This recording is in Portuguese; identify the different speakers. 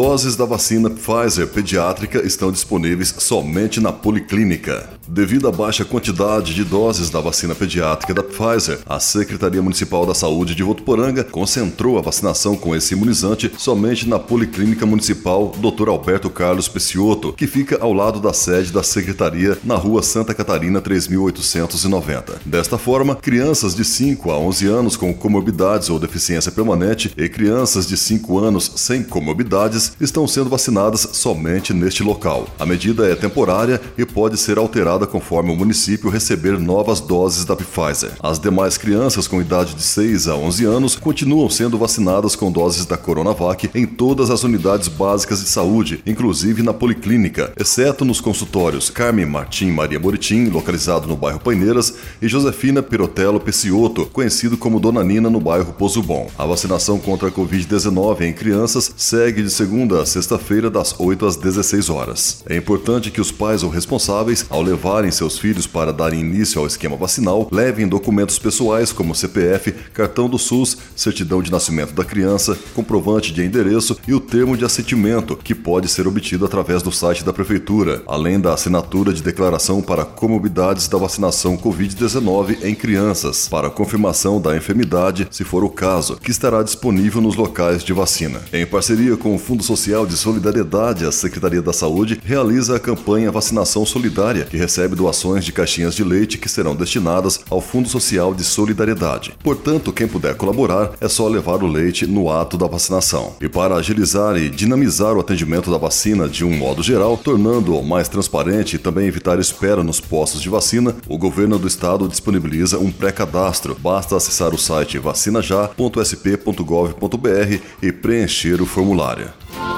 Speaker 1: Doses da vacina Pfizer pediátrica estão disponíveis somente na Policlínica. Devido à baixa quantidade de doses da vacina pediátrica da Pfizer, a Secretaria Municipal da Saúde de Votuporanga concentrou a vacinação com esse imunizante somente na Policlínica Municipal Dr. Alberto Carlos Peciotto, que fica ao lado da sede da Secretaria na Rua Santa Catarina 3890. Desta forma, crianças de 5 a 11 anos com comorbidades ou deficiência permanente e crianças de 5 anos sem comorbidades estão sendo vacinadas somente neste local. A medida é temporária e pode ser alterada conforme o município receber novas doses da Pfizer. As demais crianças com idade de 6 a 11 anos continuam sendo vacinadas com doses da Coronavac em todas as unidades básicas de saúde, inclusive na policlínica, exceto nos consultórios Carmen Martim Maria Moritim, localizado no bairro Paineiras, e Josefina Pirotelo Pecioto, conhecido como Dona Nina no bairro Pozo Bom. A vacinação contra a Covid-19 em crianças segue de segunda a sexta-feira das 8 às 16 horas. É importante que os pais ou responsáveis, ao levar levarem seus filhos para darem início ao esquema vacinal, levem documentos pessoais como CPF, cartão do SUS, certidão de nascimento da criança, comprovante de endereço e o termo de assentimento, que pode ser obtido através do site da Prefeitura, além da assinatura de declaração para comorbidades da vacinação Covid-19 em crianças, para confirmação da enfermidade, se for o caso, que estará disponível nos locais de vacina. Em parceria com o Fundo Social de Solidariedade, a Secretaria da Saúde realiza a campanha Vacinação Solidária, que recebe doações de caixinhas de leite que serão destinadas ao Fundo Social de Solidariedade. Portanto, quem puder colaborar é só levar o leite no ato da vacinação. E para agilizar e dinamizar o atendimento da vacina de um modo geral, tornando-o mais transparente e também evitar espera nos postos de vacina, o governo do estado disponibiliza um pré-cadastro. Basta acessar o site vacinajá.sp.gov.br e preencher o formulário.